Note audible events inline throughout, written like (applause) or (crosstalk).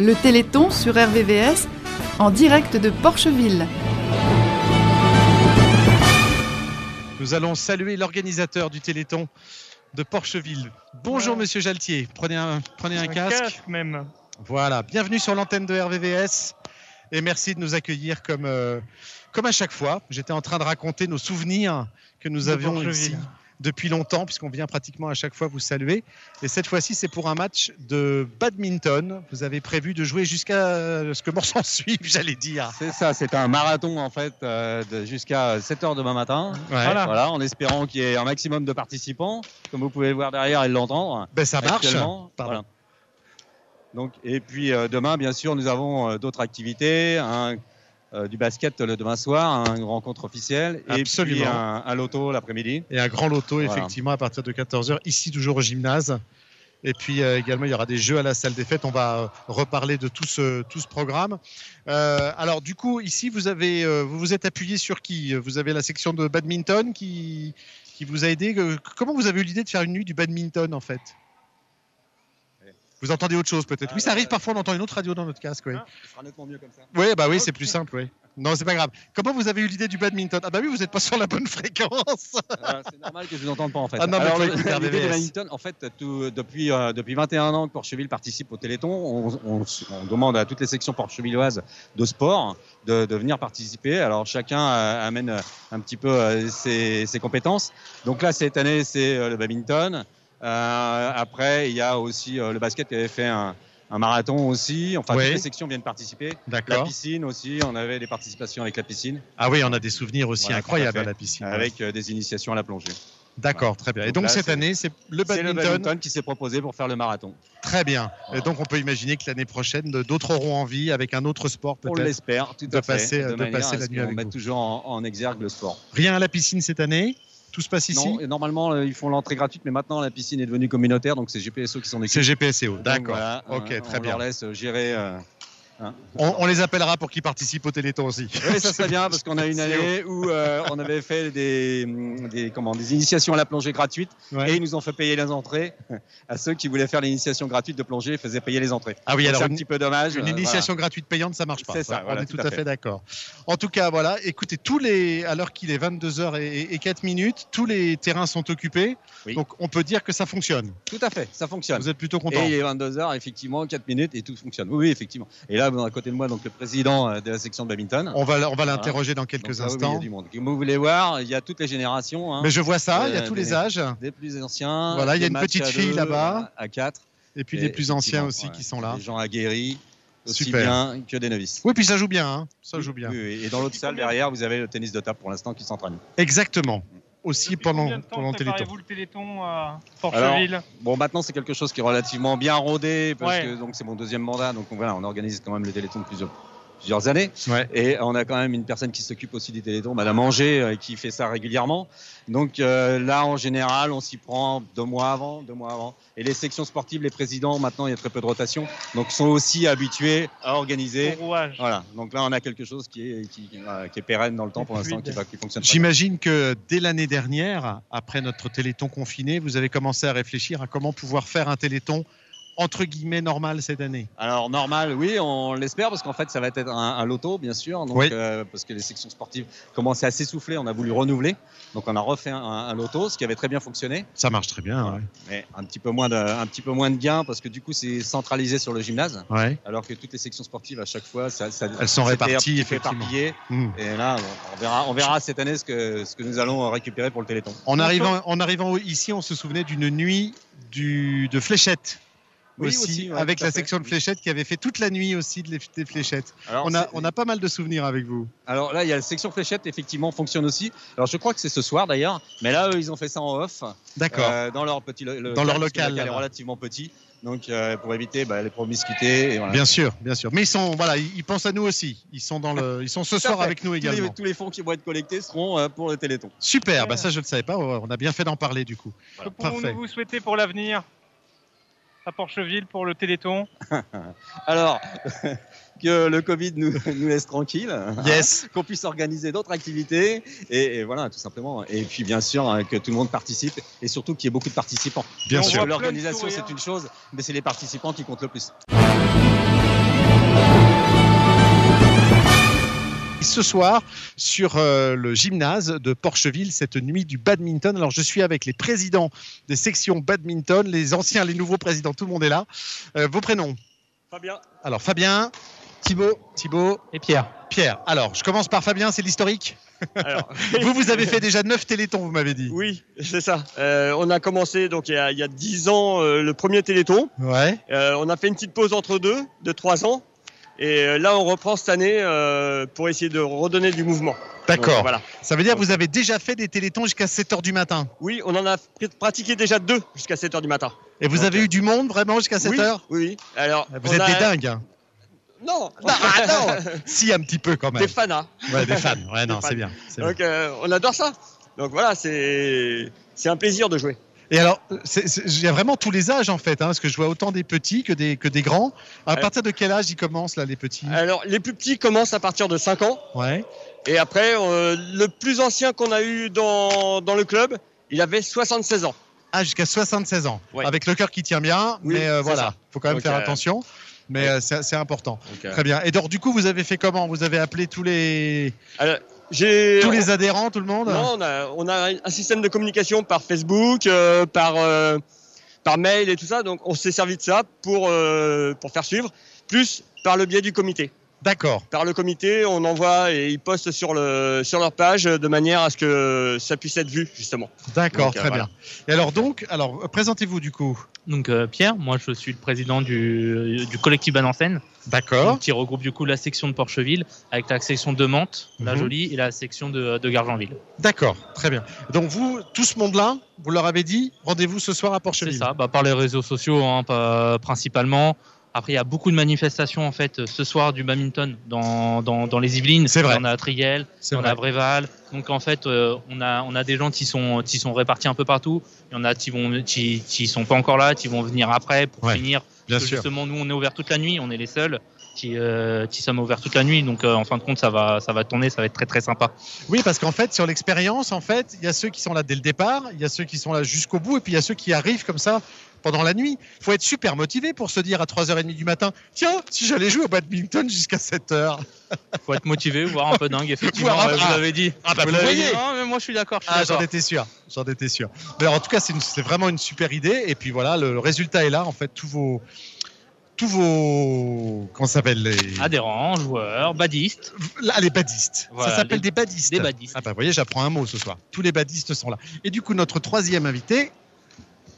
Le Téléthon sur RVVS en direct de Porcheville. Nous allons saluer l'organisateur du Téléthon de Porcheville. Bonjour Monsieur Jaltier, prenez un, prenez un, casque. même. Voilà, bienvenue sur l'antenne de RVVS et merci de nous accueillir comme, euh, comme à chaque fois. J'étais en train de raconter nos souvenirs que nous De avions ici depuis longtemps, puisqu'on vient pratiquement à chaque fois vous saluer. Et cette fois-ci, c'est pour un match de badminton. Vous avez prévu de jouer jusqu'à ce que mort (laughs) s'en suive, j'allais dire. C'est ça, c'est un marathon en fait euh, jusqu'à 7h demain matin. Ouais. Voilà. Voilà, en espérant qu'il y ait un maximum de participants, comme vous pouvez le voir derrière et l'entendre. Ben, ça marche. Voilà. Donc, et puis euh, demain, bien sûr, nous avons euh, d'autres activités, un- euh, du basket le demain soir, une rencontre officielle, et puis Absolument. un, un loto l'après-midi. Et un grand loto, Voilà. effectivement, à partir de 14h, ici toujours au gymnase. Et puis euh, également, il y aura des jeux à la salle des fêtes. On va euh, reparler de tout ce, tout ce programme. Euh, alors, du coup, ici, vous, avez, vous vous êtes appuyé sur qui? Vous avez la section de badminton qui, qui vous a aidé. Comment vous avez eu l'idée de faire une nuit du badminton, en fait? Vous entendez autre chose peut-être Ah, Oui, ça arrive parfois, on entend une autre radio dans notre casque. Oui, Ah, ce sera nettement mieux comme ça. oui bah oui, c'est plus simple. Oui. Non, c'est pas grave. Comment vous avez eu l'idée du badminton? Ah bah oui, vous n'êtes pas sur la bonne fréquence. (laughs) Euh, c'est normal que je vous entende pas en fait. Ah non, mais Alors, écouter l'idée de Wellington, en fait, tout- depuis, euh, depuis 21 ans que Porcheville participe au Téléthon, on, on- on demande à toutes les sections porchevilloises de sport de, de venir participer. Alors chacun euh, amène un petit peu ses, ses compétences. Donc là, cette année, c'est le badminton. Euh, après, il y a aussi euh, le basket qui avait fait un, un marathon aussi. Enfin, Oui. toutes les sections viennent participer. La piscine aussi, on avait des participations avec la piscine, Ah oui, on a des souvenirs aussi Voilà, incroyables à la piscine. avec euh, des initiations à la plongée. D'accord, très bien. Et Donc donc là, cette année, c'est le C'est le badminton. badminton qui s'est proposé pour faire le marathon. Très bien. Voilà. Et donc on peut imaginer que l'année prochaine, d'autres auront envie, avec un autre sport On peut-être. l'espère, tout de à fait. passer- de manière passer la nuit avec mette vous. toujours en, en exergue le sport. Rien à la piscine cette année? Tout se passe ici Non, et normalement, euh, ils font l'entrée gratuite, mais maintenant, la piscine est devenue communautaire, donc c'est GPSO qui s'en occupe. C'est GPSO. Donc, D'accord. voilà, ok, euh, très on bien. leur laisse gérer. Hein. On, on les appellera pour qu'ils participent au Téléthon aussi. Oui, ça serait bien parce qu'on a une (laughs) année où euh, on avait fait des, des, comment, des initiations à la plongée gratuite Ouais. et ils nous ont fait payer les entrées à ceux qui voulaient faire l'initiation gratuite de plongée, ils faisaient payer les entrées. Ah oui, Donc, alors c'est un petit peu dommage. une euh, initiation gratuite payante, ça marche pas. C'est ça, on voilà, est tout tout à fait, fait. d'accord. En tout cas, voilà, écoutez, tous les, à l'heure qu'il est 22h et, et 4 minutes, tous les terrains sont occupés. Oui. Donc on peut dire que ça fonctionne. Tout à fait, ça fonctionne. Vous êtes plutôt content. Et il est 22h, effectivement, 4 minutes et tout fonctionne. Oui, oui, effectivement. Et là, à côté de moi, donc le président euh, de la section de badminton. On va, on va l'interroger dans quelques Donc là, oui, il y a instants. du monde. Comme vous voulez voir, il y a toutes les générations. hein. Mais je vois ça, il y a Euh, tous des- les âges. Des plus anciens. Voilà, il y a une petite fille là-bas. À 4. Et puis les plus anciens aussi qui sont là. Des gens aguerris, aussi Super. bien que des novices. Oui, puis ça joue bien, hein. ça joue bien. Oui, oui. Et dans l'autre salle derrière, vous avez le tennis de table pour l'instant qui s'entraîne. Exactement. Aussi Depuis pendant, combien de temps pendant le Téléthon. préparez-vous le Téléthon à Porcheville Bon, maintenant c'est quelque chose qui est relativement bien rodé parce Ouais. que donc c'est mon deuxième mandat, donc on, voilà, on organise quand même le Téléthon depuis plusieurs, plusieurs années. Ouais. Et on a quand même une personne qui s'occupe aussi du Téléthon, Madame Anger, euh, qui fait ça régulièrement. Donc euh, là, en général, on s'y prend deux mois avant, deux mois avant. Et les sections sportives, les présidents, maintenant, il y a très peu de rotation, donc sont aussi habitués à organiser. rouage. Voilà. Donc là, on a quelque chose qui est, qui, euh, qui est pérenne dans le temps pour l'instant, qui, va, qui fonctionne. J'imagine que dès l'année dernière, après notre Téléthon confiné, vous avez commencé à réfléchir à comment pouvoir faire un Téléthon entre guillemets normal cette année. Alors normal, oui, on l'espère parce qu'en fait ça va être un, un loto, bien sûr. Donc, Oui. euh, parce que les sections sportives commençaient à s'essouffler, on a voulu renouveler. Donc on a refait un, un loto, ce qui avait très bien fonctionné, Ça marche très bien. Ouais. mais un petit peu moins de, un petit peu moins de gains parce que du coup c'est centralisé sur le gymnase, Ouais. alors que toutes les sections sportives à chaque fois, ça, ça- Elles sont réparties, effectivement. Hmm. Et là, on verra, on verra cette année ce que, ce que nous allons récupérer pour le Téléthon. En arrivant, en arrivant ici, on se souvenait d'une nuit du, de fléchettes. Oui, aussi, aussi, ouais, avec la fait. section de fléchettes qui avait fait toute la nuit aussi des fléchettes. Alors, On a, on a pas mal de souvenirs avec vous. Alors là, il y a la section fléchette, effectivement, fonctionne aussi. Alors je crois que c'est ce soir d'ailleurs, mais là, eux, ils ont fait ça en off. D'accord. Euh, dans leur petit lo- Dans leur que local, le est relativement petit. Donc euh, pour éviter bah, les promiscuités. Et voilà. Bien sûr, bien sûr. Mais ils sont, voilà, ils, ils pensent à nous aussi. Ils sont dans le, (laughs) ils sont ce soir fait. avec nous tous, également. les, tous les fonds qui vont être collectés seront euh, pour le Téléthon. Super. Bah ça, je ne savais pas. On a bien fait d'en parler du coup. Que Parfait. pouvons-nous vous souhaiter pour l'avenir? À Porcheville pour le Téléthon (laughs) Alors, (laughs) que le Covid nous, nous laisse tranquille. hein, Yes. (laughs) qu'on puisse organiser d'autres activités. Et, et voilà, tout simplement. Et puis bien sûr, hein, que tout le monde participe. Et surtout qu'il y ait beaucoup de participants. Bien sûr. L'organisation, c'est une chose, mais c'est les participants qui comptent le plus. Ce soir sur euh, le gymnase de Porcheville, cette nuit du badminton. Alors, je suis avec les présidents des sections badminton, les anciens, les nouveaux présidents, tout le monde est là. Euh, vos prénoms? Fabien. Alors, Fabien, Thibaut, Thibaut Et Pierre. Pierre. Alors, je commence par Fabien, c'est l'historique? Alors, (laughs) Vous, vous avez fait déjà 9 télétons, vous m'avez dit. oui, c'est ça. Euh, on a commencé donc il y a, il y a 10 ans euh, le premier Téléthon. Ouais. Euh, on a fait une petite pause entre deux de 3 ans. Et euh, là, on reprend cette année euh, pour essayer de redonner du mouvement. D'accord. Voilà. Ça veut dire que vous avez déjà fait des télétons jusqu'à 7 h du matin. Oui, on en a pr- pratiqué déjà deux jusqu'à 7 h du matin. Et vous avez eu du monde vraiment jusqu'à 7 oui, Oui, oui. Alors, Vous êtes a- des dingues. hein. Non, Non, (laughs) ah non (laughs) Si, un petit peu quand même. des fanas. Ouais, des fans. Ouais, non, fans. c'est bien. Donc, euh, on adore ça. Donc voilà, c'est un plaisir de jouer. Et alors, il y a vraiment tous les âges en fait, hein, parce que je vois autant des petits que des, que des grands. À partir de quel âge ils commencent là, les petits? Alors, les plus petits commencent à partir de 5 ans. Ouais. Et après, euh, le plus ancien qu'on a eu dans, dans le club, il avait 76 ans. Ah, jusqu'à 76 ans. Ouais. Avec le cœur qui tient bien, Oui, mais euh, voilà, ça. faut quand même faire euh, attention. Mais ouais. euh, c'est important. Euh, Très bien. Et donc, du coup, vous avez fait comment? Vous avez appelé tous les, alors, j'ai, tous les adhérents, tout le monde non, on a, on a un système de communication par Facebook, euh, par, euh, par mail et tout ça. Donc, on s'est servi de ça pour, euh, pour faire suivre, plus par le biais du comité. D'accord. Par le comité, on envoie et ils postent sur, le, sur leur page de manière à ce que ça puisse être vu, justement. D'accord, euh, très voilà. bien. Et alors donc, alors présentez-vous du coup. Donc euh, Pierre, moi je suis le président du, du collectif Banancène, D'accord. qui regroupe du coup la section de Porcheville avec la section de Mantes, la Mhm. Jolie et la section de, de Gargenville. D'accord, très bien. Donc vous, tout ce monde-là, vous leur avez dit, rendez-vous ce soir à C'est Porcheville. ça, bah, par les réseaux sociaux hein, principalement. Après il y a beaucoup de manifestations en fait ce soir du badminton dans, dans, dans les Yvelines. C'est vrai. On a à Triel, on vrai. a à Bréval. Donc en fait euh, on, a, on a des gens qui sont, qui sont répartis un peu partout. Il y en a qui vont qui, qui sont pas encore là, qui vont venir après pour Ouais, finir Bien Parce que sûr. justement, nous, on est ouvert toute la nuit, on est les seuls qui, euh, qui sommes ouverts toute la nuit. Donc, euh, en fin de compte, ça va, ça va tourner, ça va être très, très sympa. Oui, parce qu'en fait, sur l'expérience, en fait, il y a ceux qui sont là dès le départ, il y a ceux qui sont là jusqu'au bout, et puis il y a ceux qui arrivent comme ça pendant la nuit. Il faut être super motivé pour se dire à 3h30 du matin, tiens, si j'allais jouer au badminton jusqu'à 7h. (laughs) faut être motivé, voire un peu dingue, effectivement. Vous ah. l'avez dit. Ah bah, Vous voyez. dit. Non, mais moi, je suis d'accord. Ah, j'en étais sûr, j'en étais sûr. Mais alors, en tout cas, c'est vraiment une super idée, et puis voilà, le, le résultat est là, en fait, tous vos... Tous vos. Comment s'appelle les... Adhérents, joueurs, badistes. Là, les badistes. Voilà, ça s'appelle les- des badistes. des badistes. Ah bah, vous voyez, j'apprends un mot ce soir. Tous les badistes sont là. Et du coup, notre troisième invité,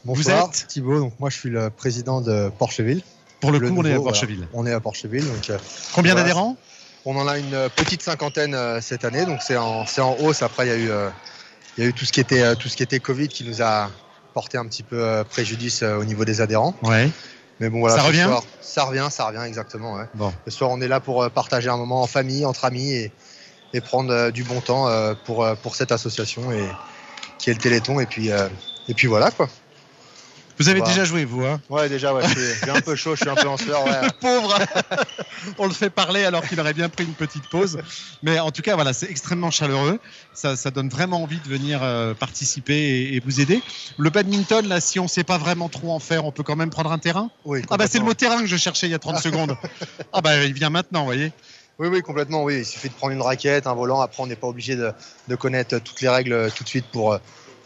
Bonsoir, êtes Thibaut. Donc moi, je suis le président de Porcheville. pour le, Le coup, on est à Porcheville. On est à Porcheville, donc euh, Combien Voilà. d'adhérents? On en a une euh, petite cinquantaine euh, cette année, donc c'est en, en hausse. Après, il y a eu, euh, y a eu tout ce qui était, euh, tout ce qui était Covid qui nous a porté un petit peu préjudice au niveau des adhérents. Ouais. Mais bon, voilà. Ça revient? soir, Ça revient, ça revient exactement. ouais. Bon. Ce soir, on est là pour partager un moment en famille, entre amis et, et prendre du bon temps pour, pour cette association et qui est le Téléthon. Et puis, et puis voilà quoi. Vous avez Voilà. déjà joué, vous hein Ouais, déjà, ouais, je suis- j'ai un peu chaud, je suis un peu en sueur. Ouais. Le (laughs) pauvre (laughs) On le fait parler alors qu'il aurait bien pris une petite pause. Mais en tout cas, voilà, c'est extrêmement chaleureux. Ça, ça donne vraiment envie de venir euh, participer et, et vous aider. Le badminton, là, si on ne sait pas vraiment trop en faire, on peut quand même prendre un terrain Oui, Ah bah c'est le mot terrain que je cherchais il y a 30 (laughs) secondes. Ah bah il vient maintenant, vous voyez. Oui, oui, complètement. Oui, il suffit de prendre une raquette, un volant. Après, on n'est pas obligé de, de connaître toutes les règles tout de suite pour, euh,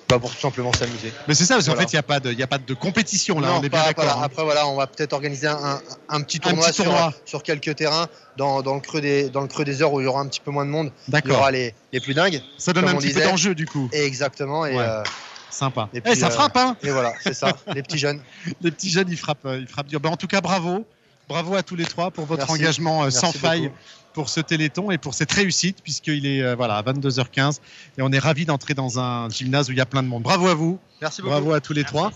bah, pour tout simplement s'amuser. Mais c'est ça, parce qu'en Voilà. fait, il n'y a, pas de- il y a pas de compétition là, Non, on est bien pas- d'accord. voilà. hein. Après, voilà, on va peut-être organiser un, un- petit tournoi, petit tournoi. Sur, sur quelques terrains dans, dans le creux des, dans le creux des heures où il y aura un petit peu moins de monde. Il y D'accord. aura les, les plus dingues. Ça donne un petit peu disait. d'enjeu du coup. Et exactement. Et, Ouais. euh, Sympa. Et Eh, ça euh, frappe, hein et voilà, c'est ça. les petits jeunes. (laughs) Les petits jeunes, ils frappent, euh, ils frappent dur. Ben, en tout cas, bravo. Bravo à tous les trois pour votre Merci. engagement euh, Merci sans faille beaucoup. pour ce téléthon et pour cette réussite, puisqu'il est euh, voilà, à 22h15 et on est ravis d'entrer dans un gymnase où il y a plein de monde. Bravo à vous, Merci beaucoup. bravo à tous les trois.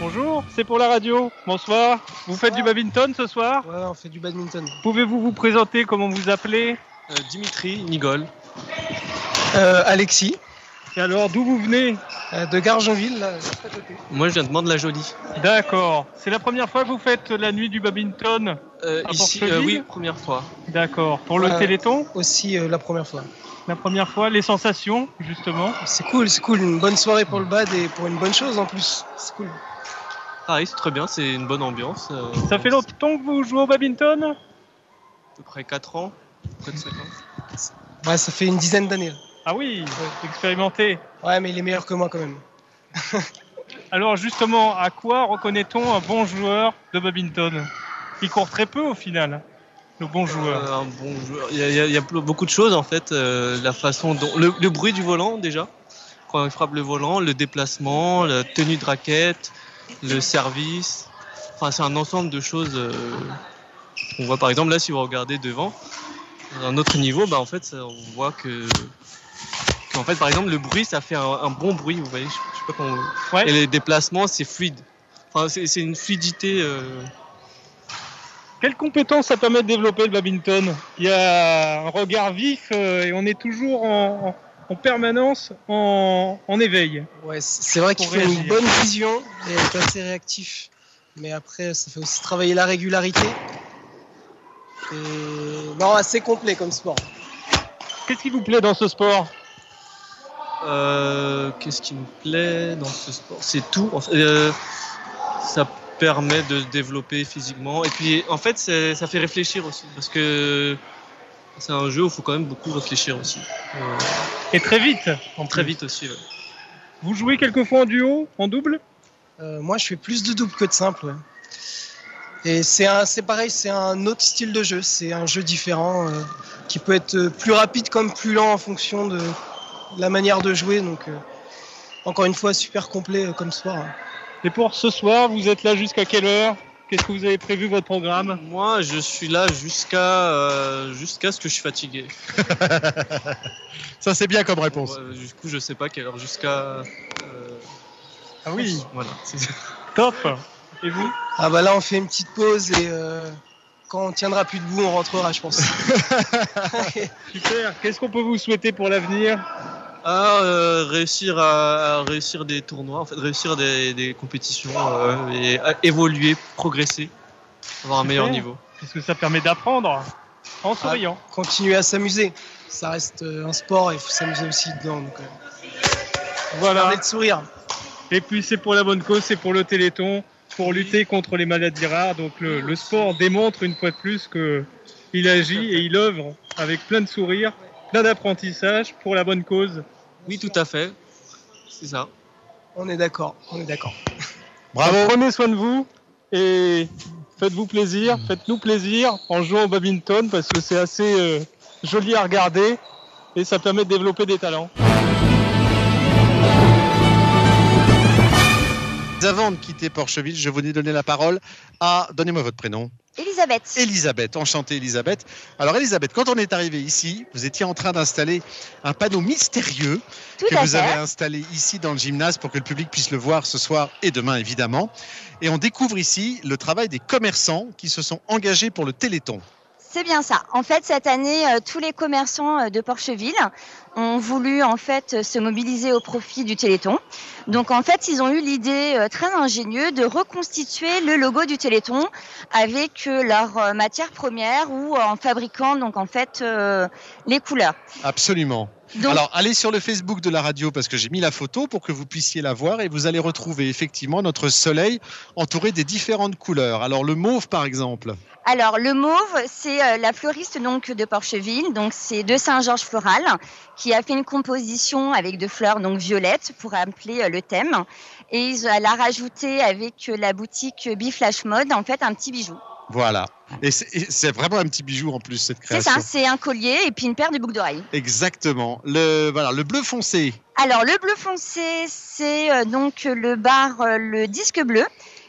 Bonjour, c'est pour la radio. Bonsoir. Vous faites du badminton ce soir? Ouais, on fait du badminton. Pouvez-vous vous présenter Comment vous appelez? Euh, Dimitri Nigol. Euh, Alexis, Et alors, d'où vous venez euh, de Gargenville, là, juste à côté. Moi, je viens de Mande-la-Jolie. D'accord. C'est la première fois que vous faites la nuit du badminton Euh, À ici, euh, oui, première fois. D'accord. Pour le Euh, téléthon Aussi euh, la première fois. La première fois, les sensations, justement C'est cool, c'est cool. Une bonne soirée pour le bad et pour une bonne chose en plus. C'est cool. Pareil, c'est très bien, c'est une bonne ambiance. euh, Ça fait longtemps que vous jouez au badminton À peu près 4 ans, près de 5 ans. Ouais, ça fait une dizaine d'années. Ah oui, expérimenté. Ouais, mais il est meilleur que moi quand même. (laughs) Alors justement, à quoi reconnaît-on un bon joueur de badminton? Il court très peu au final, le bon joueur. Euh, un bon joueur. Il y a, il y a- il y a beaucoup de choses en fait. euh, la façon dont. Le, le bruit du volant déjà, quand il frappe le volant, le déplacement, la tenue de raquette, le service. Enfin, c'est un ensemble de choses. euh, on voit par exemple là, si vous regardez devant, à un autre niveau, bah, en fait, ça- on voit que. Qu'en fait, par exemple, le bruit, ça fait un, un bon bruit, vous voyez. Je, je sais pas comment. Ouais. Et les déplacements, c'est fluide. Enfin, c'est c'est une fluidité. euh, Quelles compétences ça permet de développer le badminton? Il y a un regard vif euh, et on est toujours en, en permanence en, en éveil. Ouais, c'est vrai qu'il faut une bonne vision et être assez réactif. Mais après, ça fait aussi travailler la régularité. Et non, assez complet comme sport. Qu'est-ce qui vous plaît dans ce sport Euh, Qu'est-ce qui me plaît dans ce sport? C'est tout. En fait, euh, ça permet de se développer physiquement. Et puis, en fait, ça fait réfléchir aussi. Parce que c'est un jeu où il faut quand même beaucoup réfléchir aussi. Euh, Et très vite. En très vite aussi. ouais. Vous jouez quelquefois en duo, en double? Euh, moi, je fais plus de double que de simple. ouais. Et c'est un- c'est pareil, c'est un autre style de jeu. C'est un jeu différent euh, qui peut être euh, plus rapide comme plus lent en fonction de la manière de jouer. Donc, euh, encore une fois, super complet euh, comme hein. Et pour ce soir, vous êtes là jusqu'à quelle heure? Qu'est-ce que vous avez prévu votre programme? Moi, je suis là jusqu'à euh, jusqu'à ce que je suis fatigué. (laughs) Ça, c'est bien comme réponse. Du coup, je sais pas quelle heure. Jusqu'à. euh, Ah oui, Voilà. c'est- top. Et vous Ah bah là, on fait une petite pause et euh, quand on tiendra plus debout, on rentrera, je pense. (laughs) Super. Qu'est-ce qu'on peut vous souhaiter pour l'avenir? À euh, réussir à, à réussir des tournois, en fait, réussir des, des compétitions euh, et à évoluer, progresser, avoir un Super. meilleur niveau. Parce que ça permet d'apprendre en souriant. Continuer à s'amuser. Ça reste un sport et il faut s'amuser aussi dedans. Donc, euh, Voilà. le sourire. Et puis c'est pour la bonne cause, c'est pour le Téléthon, pour lutter contre les maladies rares. Donc le, le sport démontre une fois de plus que il agit et il œuvre avec plein de sourires, plein d'apprentissage pour la bonne cause. Oui, tout à fait. C'est ça. On est d'accord. On est d'accord. Bravo. Prenez soin de vous et faites-vous plaisir, faites-nous plaisir en jouant au badminton parce que c'est assez euh, joli à regarder et ça permet de développer des talents. Avant de quitter Porcheville, je vous ai donné la parole à, donnez-moi votre prénom, Elisabeth. Elisabeth. Enchantée Elisabeth. Alors Elisabeth, quand on est arrivé ici, vous étiez en train d'installer un panneau mystérieux Tout que vous fait. avez installé ici dans le gymnase pour que le public puisse le voir ce soir et demain évidemment. Et on découvre ici le travail des commerçants qui se sont engagés pour le Téléthon. C'est bien ça. En fait, cette année, euh, tous les commerçants euh, de Porcheville ont voulu en fait euh, se mobiliser au profit du Téléthon. Donc en fait, ils ont eu l'idée très ingénieuse de reconstituer le logo du Téléthon avec leur matière première ou en fabriquant donc en fait les couleurs. Absolument. Donc- Alors, allez sur le Facebook de la radio parce que j'ai mis la photo pour que vous puissiez la voir et vous allez retrouver effectivement notre soleil entouré des différentes couleurs. Alors, le mauve, par exemple. Alors le mauve, c'est euh, la fleuriste donc de Porcheville, donc c'est de Saint-Georges Floral, qui a fait une composition avec de fleurs donc violettes pour appeler euh, le thème, et elle a rajouté avec euh, la boutique Biflash Mode en fait un petit bijou. Voilà. Et c'est c'est vraiment un petit bijou en plus, cette C'est création. ça, c'est un collier et puis une paire de boucles d'oreilles. Exactement. Le, voilà, le bleu foncé. Alors le bleu foncé, c'est euh, donc le bar euh, le disque bleu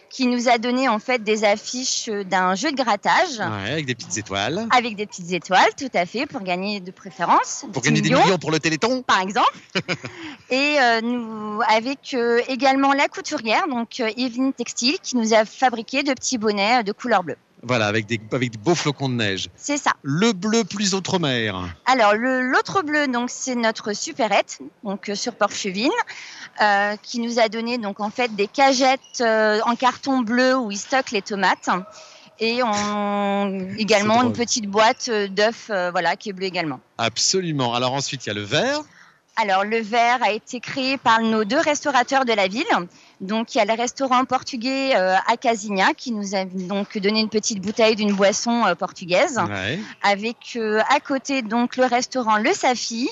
qui nous a donné en fait des affiches euh, d'un jeu de grattage. Ouais, avec des petites étoiles. Avec des petites étoiles, tout à fait, pour gagner de préférence. Pour gagner des million. millions pour le Téléthon. par exemple. (laughs) Et euh, nous, avec également la couturière, donc Evelyne Textile, qui nous a fabriqué de petits bonnets de couleur bleue. Voilà, avec des, avec des beaux flocons de neige. C'est ça. Le bleu plus outre-mer. Alors l'autre bleu, donc c'est notre supérette, donc euh, sur Porcheville, euh, qui nous a donné donc en fait des cagettes euh, en carton bleu où ils stockent les tomates. Et on, (laughs) également une petite boîte d'œufs, euh, voilà, qui est bleue également. Absolument. Alors ensuite, il y a le vert. Alors, le verre a été créé par nos deux restaurateurs de la ville. Donc il y a le restaurant portugais euh, à Casinha qui nous a donc donné une petite bouteille d'une boisson euh, portugaise. Ouais. Avec euh, à côté donc le restaurant Le Safi.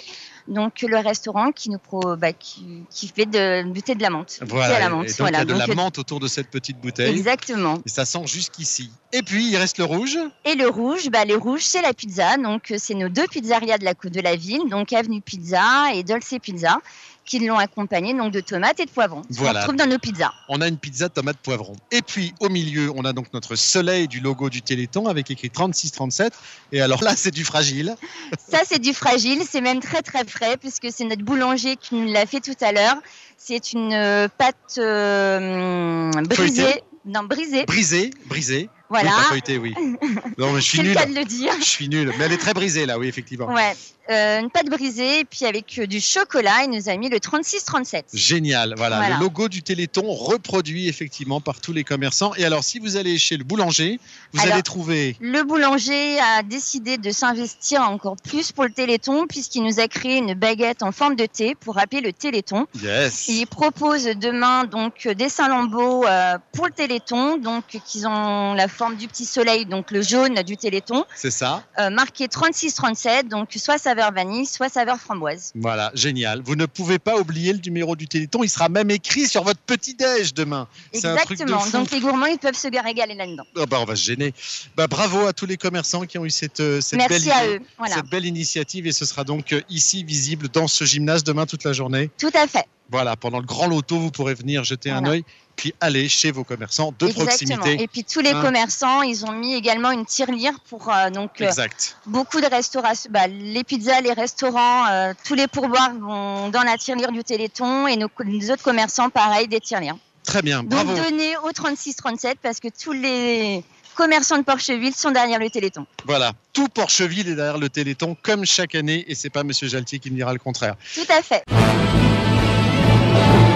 Donc le restaurant qui nous pro, bah, qui, qui fait de, thé de la menthe. À la Voilà. menthe, Et donc, voilà. il y a de Donc, la menthe autour de cette petite bouteille. Exactement. Et ça sent jusqu'ici. Et puis, il reste le rouge. Et le rouge, bah, le rouge, c'est la pizza. Donc, c'est nos deux pizzerias de la, de la ville, donc Avenue Pizza et Dolce Pizza, qui l'ont accompagné donc de tomates et de poivrons. Voilà. retrouve dans nos pizzas. On a une pizza tomate poivron. Et puis, au milieu, on a donc notre soleil du logo du Téléthon avec écrit 3637. Et alors là, c'est du fragile. Ça, c'est du fragile. C'est même très, très frais, puisque c'est notre boulanger qui nous l'a fait tout à l'heure. C'est une euh, pâte euh, brisée. Feuilletée. Non, brisée. Brisé, brisé. Voilà. Oui, pas feuilleté, oui. (laughs) Non, mais je suis C'est le nul. cas de le dire. Je suis nul. Mais elle est très brisée, là, oui, effectivement. Ouais. Euh, une pâte brisée, puis avec euh, du chocolat, il nous a mis le 36-37. Génial, voilà. Voilà. Le logo du Téléthon reproduit effectivement par tous les commerçants. Et alors, si vous allez chez le boulanger, vous Alors, allez trouver. Le boulanger a décidé de s'investir encore plus pour le Téléthon, puisqu'il nous a créé une baguette en forme de thé pour rappeler le Téléthon. Yes. Il propose demain donc des Saint-Lambeau euh, pour le Téléthon, donc qui ont la forme du petit soleil, donc le jaune du Téléthon, C'est ça. euh, marqué 36-37, donc soit saveur vanille, soit saveur framboise. Voilà, génial. Vous ne pouvez pas oublier le numéro du Téléthon. Il sera même écrit sur votre petit déj demain. Exactement. Donc les gourmands, ils peuvent se régaler là-dedans. Ah bah, on va se gêner. Bah, bravo à tous les commerçants qui ont eu cette, euh, cette Merci belle à idée, eux. Voilà. cette belle initiative et ce sera donc euh, ici visible dans ce gymnase demain toute la journée. Tout à fait. Voilà, pendant le grand loto, vous pourrez venir jeter un œil puis aller chez vos commerçants de Exactement. proximité. Et puis tous les Hein. commerçants, ils ont mis également une tirelire pour euh, donc euh, Exact. beaucoup de restauration. Bah, les pizzas, les restaurants, euh, tous les pourboires vont dans la tirelire du Téléthon et nos, les autres commerçants, pareil, des tirelires. Très bien, Donc bravo. donnez au 36-37 parce que tous les commerçants de Porcheville sont derrière le Téléthon. Voilà, tout Porcheville est derrière le Téléthon comme chaque année et c'est pas Monsieur Jaltier qui me dira le contraire. Tout à fait. Thank you.